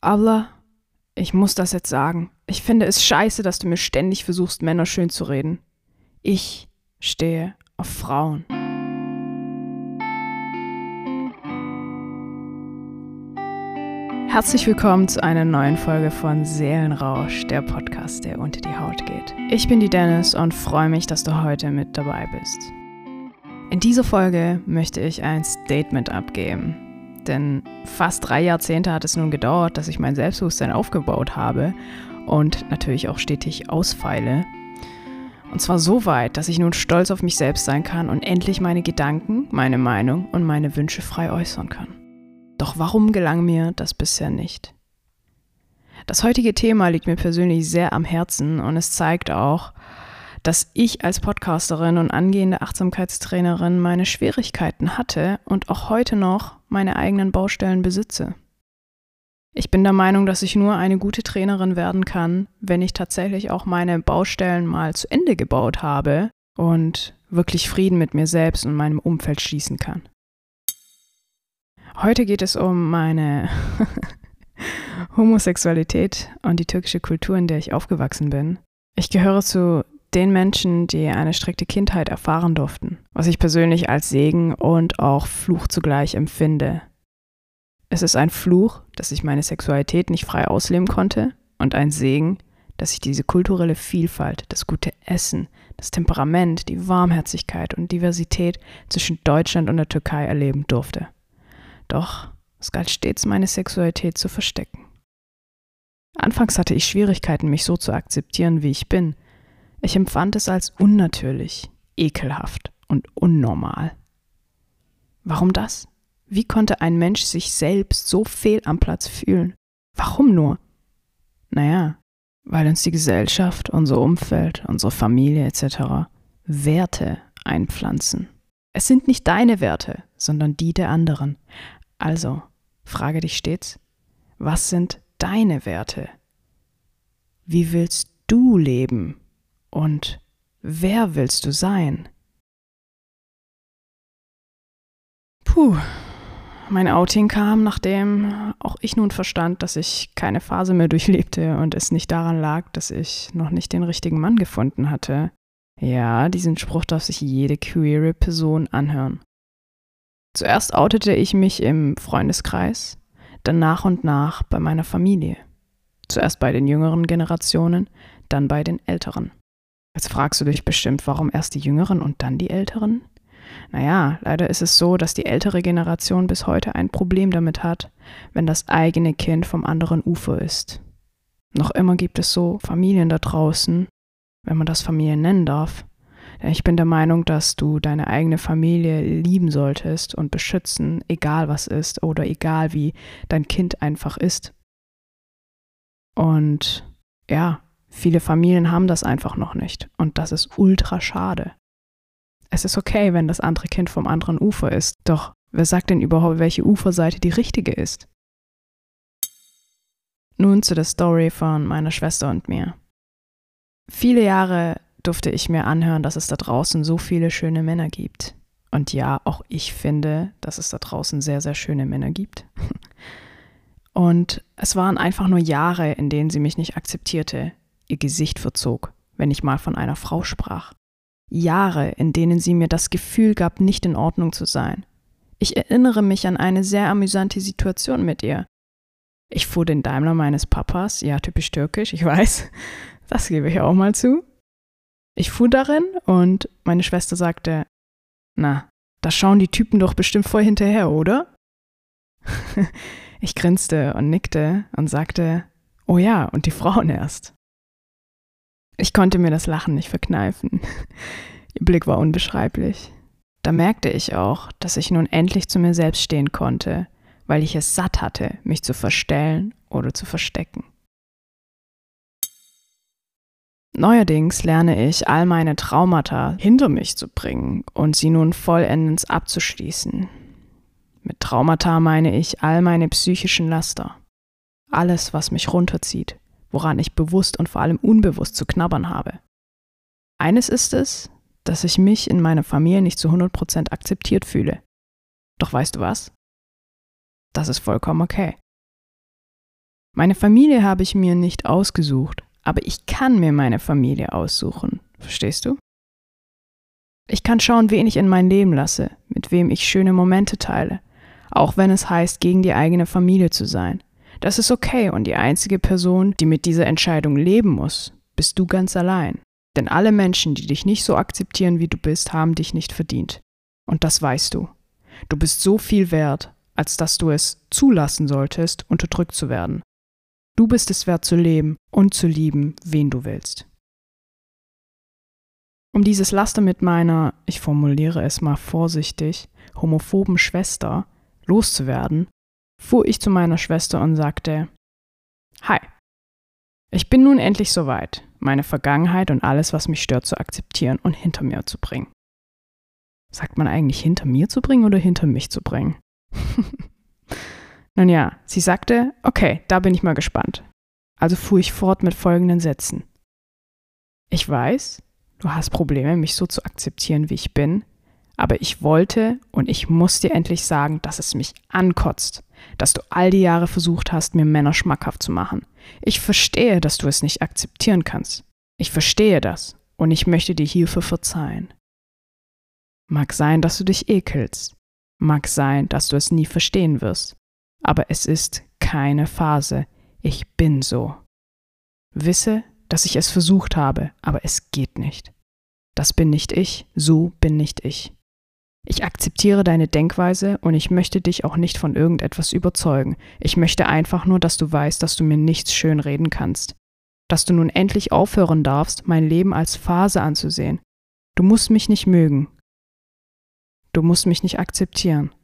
Allah, ich muss das jetzt sagen. Ich finde es scheiße, dass du mir ständig versuchst, Männer schön zu reden. Ich stehe auf Frauen. Herzlich willkommen zu einer neuen Folge von Seelenrausch, der Podcast, der unter die Haut geht. Ich bin die Dennis und freue mich, dass du heute mit dabei bist. In dieser Folge möchte ich ein Statement abgeben, denn fast drei Jahrzehnte hat es nun gedauert, dass ich mein Selbstbewusstsein aufgebaut habe und natürlich auch stetig ausfeile. Und zwar so weit, dass ich nun stolz auf mich selbst sein kann und endlich meine Gedanken, meine Meinung und meine Wünsche frei äußern kann. Doch warum gelang mir das bisher nicht? Das heutige Thema liegt mir persönlich sehr am Herzen und es zeigt auch, dass ich als Podcasterin und angehende Achtsamkeitstrainerin meine Schwierigkeiten hatte und auch heute noch meine eigenen Baustellen besitze. Ich bin der Meinung, dass ich nur eine gute Trainerin werden kann, wenn ich tatsächlich auch meine Baustellen mal zu Ende gebaut habe und wirklich Frieden mit mir selbst und meinem Umfeld schließen kann. Heute geht es um meine Homosexualität und die türkische Kultur, in der ich aufgewachsen bin. Ich gehöre zu den Menschen, die eine strikte Kindheit erfahren durften, was ich persönlich als Segen und auch Fluch zugleich empfinde. Es ist ein Fluch, dass ich meine Sexualität nicht frei ausleben konnte und ein Segen, dass ich diese kulturelle Vielfalt, das gute Essen, das Temperament, die Warmherzigkeit und Diversität zwischen Deutschland und der Türkei erleben durfte. Doch es galt stets, meine Sexualität zu verstecken. Anfangs hatte ich Schwierigkeiten, mich so zu akzeptieren, wie ich bin, ich empfand es als unnatürlich, ekelhaft und unnormal. Warum das? Wie konnte ein Mensch sich selbst so fehl am Platz fühlen? Warum nur? Naja, weil uns die Gesellschaft, unser Umfeld, unsere Familie etc. Werte einpflanzen. Es sind nicht deine Werte, sondern die der anderen. Also, frage dich stets, was sind deine Werte? Wie willst du leben? Und wer willst du sein? Puh, mein Outing kam, nachdem auch ich nun verstand, dass ich keine Phase mehr durchlebte und es nicht daran lag, dass ich noch nicht den richtigen Mann gefunden hatte. Ja, diesen Spruch darf sich jede queere Person anhören. Zuerst outete ich mich im Freundeskreis, dann nach und nach bei meiner Familie. Zuerst bei den jüngeren Generationen, dann bei den älteren. Jetzt fragst du dich bestimmt, warum erst die Jüngeren und dann die Älteren? Naja, leider ist es so, dass die ältere Generation bis heute ein Problem damit hat, wenn das eigene Kind vom anderen Ufer ist. Noch immer gibt es so Familien da draußen, wenn man das Familien nennen darf. Denn ich bin der Meinung, dass du deine eigene Familie lieben solltest und beschützen, egal was ist oder egal wie dein Kind einfach ist. Und ja, Viele Familien haben das einfach noch nicht und das ist ultra schade. Es ist okay, wenn das andere Kind vom anderen Ufer ist, doch wer sagt denn überhaupt, welche Uferseite die richtige ist? Nun zu der Story von meiner Schwester und mir. Viele Jahre durfte ich mir anhören, dass es da draußen so viele schöne Männer gibt. Und ja, auch ich finde, dass es da draußen sehr, sehr schöne Männer gibt. Und es waren einfach nur Jahre, in denen sie mich nicht akzeptierte, ihr Gesicht verzog, wenn ich mal von einer Frau sprach. Jahre, in denen sie mir das Gefühl gab, nicht in Ordnung zu sein. Ich erinnere mich an eine sehr amüsante Situation mit ihr. Ich fuhr den Daimler meines Papas, ja typisch türkisch, ich weiß, das gebe ich auch mal zu. Ich fuhr darin und meine Schwester sagte, na, da schauen die Typen doch bestimmt voll hinterher, oder? ich grinste und nickte und sagte, oh ja, und die Frauen erst. Ich konnte mir das Lachen nicht verkneifen. Ihr Blick war unbeschreiblich. Da merkte ich auch, dass ich nun endlich zu mir selbst stehen konnte, weil ich es satt hatte, mich zu verstellen oder zu verstecken. Neuerdings lerne ich, all meine Traumata hinter mich zu bringen und sie nun vollendens abzuschließen. Mit Traumata meine ich all meine psychischen Laster. Alles, was mich runterzieht, woran ich bewusst und vor allem unbewusst zu knabbern habe. Eines ist es, dass ich mich in meiner Familie nicht zu 100% akzeptiert fühle. Doch weißt du was? Das ist vollkommen okay. Meine Familie habe ich mir nicht ausgesucht, aber ich kann mir meine Familie aussuchen. Verstehst du? Ich kann schauen, wen ich in mein Leben lasse, mit wem ich schöne Momente teile, auch wenn es heißt, gegen die eigene Familie zu sein. Das ist okay und die einzige Person, die mit dieser Entscheidung leben muss, bist du ganz allein. Denn alle Menschen, die dich nicht so akzeptieren, wie du bist, haben dich nicht verdient. Und das weißt du. Du bist so viel wert, als dass du es zulassen solltest, unterdrückt zu werden. Du bist es wert zu leben und zu lieben, wen du willst. Um dieses Laster mit meiner, ich formuliere es mal vorsichtig, homophoben Schwester loszuwerden, fuhr ich zu meiner Schwester und sagte, Hi, ich bin nun endlich soweit, meine Vergangenheit und alles, was mich stört, zu akzeptieren und hinter mir zu bringen. Sagt man eigentlich hinter mir zu bringen oder hinter mich zu bringen? Nun ja, sie sagte, okay, da bin ich mal gespannt. Also fuhr ich fort mit folgenden Sätzen. Ich weiß, du hast Probleme, mich so zu akzeptieren, wie ich bin, aber ich wollte und ich muss dir endlich sagen, dass es mich ankotzt, dass du all die Jahre versucht hast, mir Männer schmackhaft zu machen. Ich verstehe, dass du es nicht akzeptieren kannst. Ich verstehe das und ich möchte dir hierfür verzeihen. Mag sein, dass du dich ekelst. Mag sein, dass du es nie verstehen wirst. Aber es ist keine Phase. Ich bin so. Wisse, dass ich es versucht habe, aber es geht nicht. Das bin nicht ich, so bin nicht ich. Ich akzeptiere deine Denkweise und ich möchte dich auch nicht von irgendetwas überzeugen. Ich möchte einfach nur, dass du weißt, dass du mir nichts schönreden kannst. Dass du nun endlich aufhören darfst, mein Leben als Phase anzusehen. Du musst mich nicht mögen. Du musst mich nicht akzeptieren.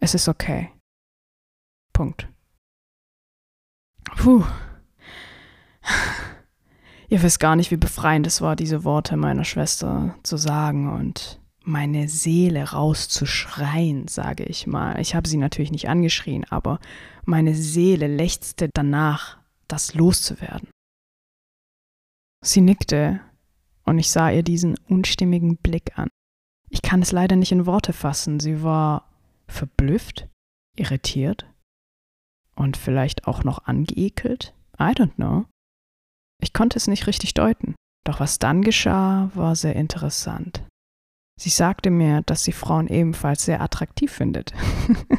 Es ist okay. Punkt. Puh. Ihr wisst gar nicht, wie befreiend es war, diese Worte meiner Schwester zu sagen und meine Seele rauszuschreien, sage ich mal. Ich habe sie natürlich nicht angeschrien, aber meine Seele lechzte danach, das loszuwerden. Sie nickte und ich sah ihr diesen unstimmigen Blick an. Ich kann es leider nicht in Worte fassen. Sie war verblüfft, irritiert und vielleicht auch noch angeekelt. I don't know. Ich konnte es nicht richtig deuten. Doch was dann geschah, war sehr interessant. Sie sagte mir, dass sie Frauen ebenfalls sehr attraktiv findet,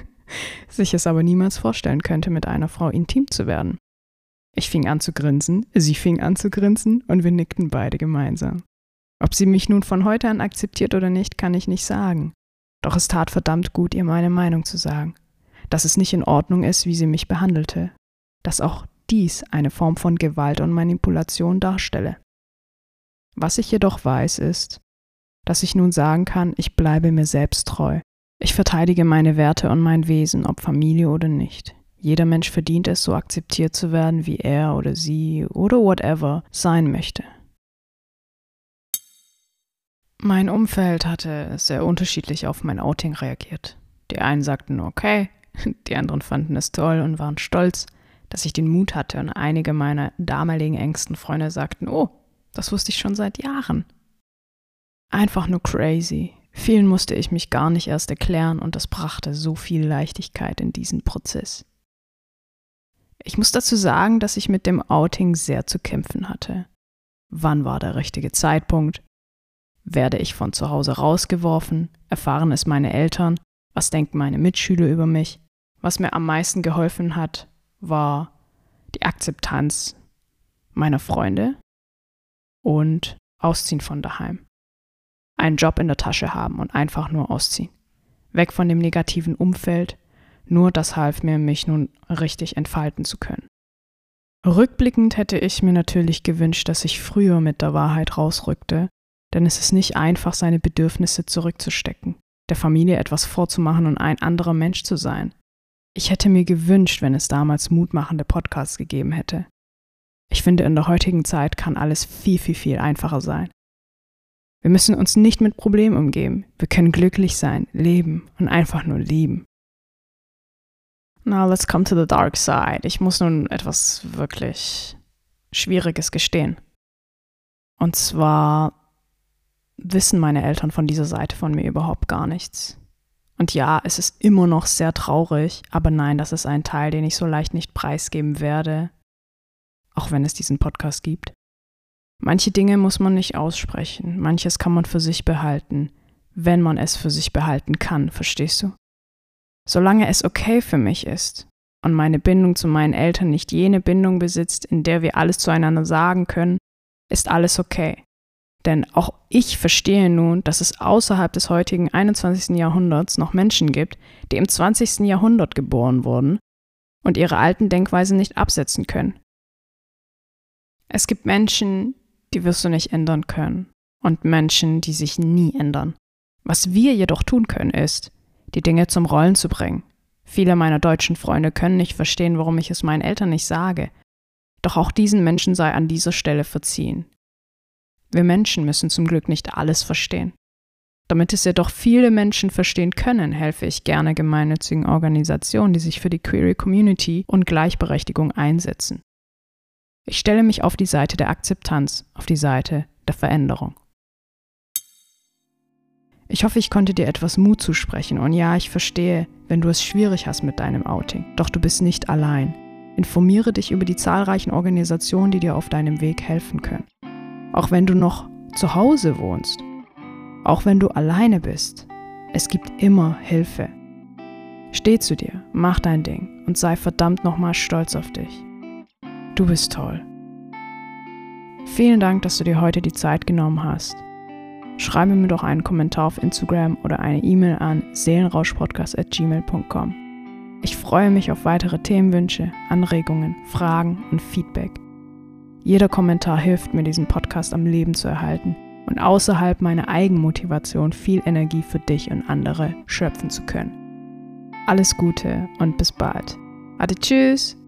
sich es aber niemals vorstellen könnte, mit einer Frau intim zu werden. Ich fing an zu grinsen, sie fing an zu grinsen und wir nickten beide gemeinsam. Ob sie mich nun von heute an akzeptiert oder nicht, kann ich nicht sagen. Doch es tat verdammt gut, ihr meine Meinung zu sagen. Dass es nicht in Ordnung ist, wie sie mich behandelte. Dass auch dies eine Form von Gewalt und Manipulation darstelle. Was ich jedoch weiß, ist, dass ich nun sagen kann, ich bleibe mir selbst treu. Ich verteidige meine Werte und mein Wesen, ob Familie oder nicht. Jeder Mensch verdient es, so akzeptiert zu werden, wie er oder sie oder whatever sein möchte. Mein Umfeld hatte sehr unterschiedlich auf mein Outing reagiert. Die einen sagten okay, die anderen fanden es toll und waren stolz, dass ich den Mut hatte und einige meiner damaligen engsten Freunde sagten, oh, das wusste ich schon seit Jahren. Einfach nur crazy. Vielen musste ich mich gar nicht erst erklären und das brachte so viel Leichtigkeit in diesen Prozess. Ich muss dazu sagen, dass ich mit dem Outing sehr zu kämpfen hatte. Wann war der richtige Zeitpunkt? Werde ich von zu Hause rausgeworfen? Erfahren es meine Eltern? Was denken meine Mitschüler über mich? Was mir am meisten geholfen hat, war die Akzeptanz meiner Freunde und Ausziehen von daheim. Einen Job in der Tasche haben und einfach nur ausziehen. Weg von dem negativen Umfeld, nur das half mir, mich nun richtig entfalten zu können. Rückblickend hätte ich mir natürlich gewünscht, dass ich früher mit der Wahrheit rausrückte denn es ist nicht einfach, seine Bedürfnisse zurückzustecken, der Familie etwas vorzumachen und ein anderer Mensch zu sein. Ich hätte mir gewünscht, wenn es damals mutmachende Podcasts gegeben hätte. Ich finde, in der heutigen Zeit kann alles viel, viel, viel einfacher sein. Wir müssen uns nicht mit Problemen umgeben. Wir können glücklich sein, leben und einfach nur lieben. Now let's come to the dark side. Ich muss nun etwas wirklich Schwieriges gestehen. Und zwar wissen meine Eltern von dieser Seite von mir überhaupt gar nichts. Und ja, es ist immer noch sehr traurig, aber nein, das ist ein Teil, den ich so leicht nicht preisgeben werde, auch wenn es diesen Podcast gibt. Manche Dinge muss man nicht aussprechen, manches kann man für sich behalten, wenn man es für sich behalten kann, verstehst du? Solange es okay für mich ist und meine Bindung zu meinen Eltern nicht jene Bindung besitzt, in der wir alles zueinander sagen können, ist alles okay. Denn auch ich verstehe nun, dass es außerhalb des heutigen 21. Jahrhunderts noch Menschen gibt, die im 20. Jahrhundert geboren wurden und ihre alten Denkweisen nicht absetzen können. Es gibt Menschen, die wirst du nicht ändern können und Menschen, die sich nie ändern. Was wir jedoch tun können, ist, die Dinge zum Rollen zu bringen. Viele meiner deutschen Freunde können nicht verstehen, warum ich es meinen Eltern nicht sage. Doch auch diesen Menschen sei an dieser Stelle verziehen. Wir Menschen müssen zum Glück nicht alles verstehen. Damit es jedoch viele Menschen verstehen können, helfe ich gerne gemeinnützigen Organisationen, die sich für die Query Community und Gleichberechtigung einsetzen. Ich stelle mich auf die Seite der Akzeptanz, auf die Seite der Veränderung. Ich hoffe, ich konnte dir etwas Mut zusprechen und ja, ich verstehe, wenn du es schwierig hast mit deinem Outing. Doch du bist nicht allein. Informiere dich über die zahlreichen Organisationen, die dir auf deinem Weg helfen können. Auch wenn du noch zu Hause wohnst, auch wenn du alleine bist, es gibt immer Hilfe. Steh zu dir, mach dein Ding und sei verdammt nochmal stolz auf dich. Du bist toll. Vielen Dank, dass du dir heute die Zeit genommen hast. Schreibe mir doch einen Kommentar auf Instagram oder eine E-Mail an seelenrauschpodcast.gmail.com. Ich freue mich auf weitere Themenwünsche, Anregungen, Fragen und Feedback. Jeder Kommentar hilft mir, diesen Podcast am Leben zu erhalten und außerhalb meiner Eigenmotivation viel Energie für dich und andere schöpfen zu können. Alles Gute und bis bald. Ade, tschüss!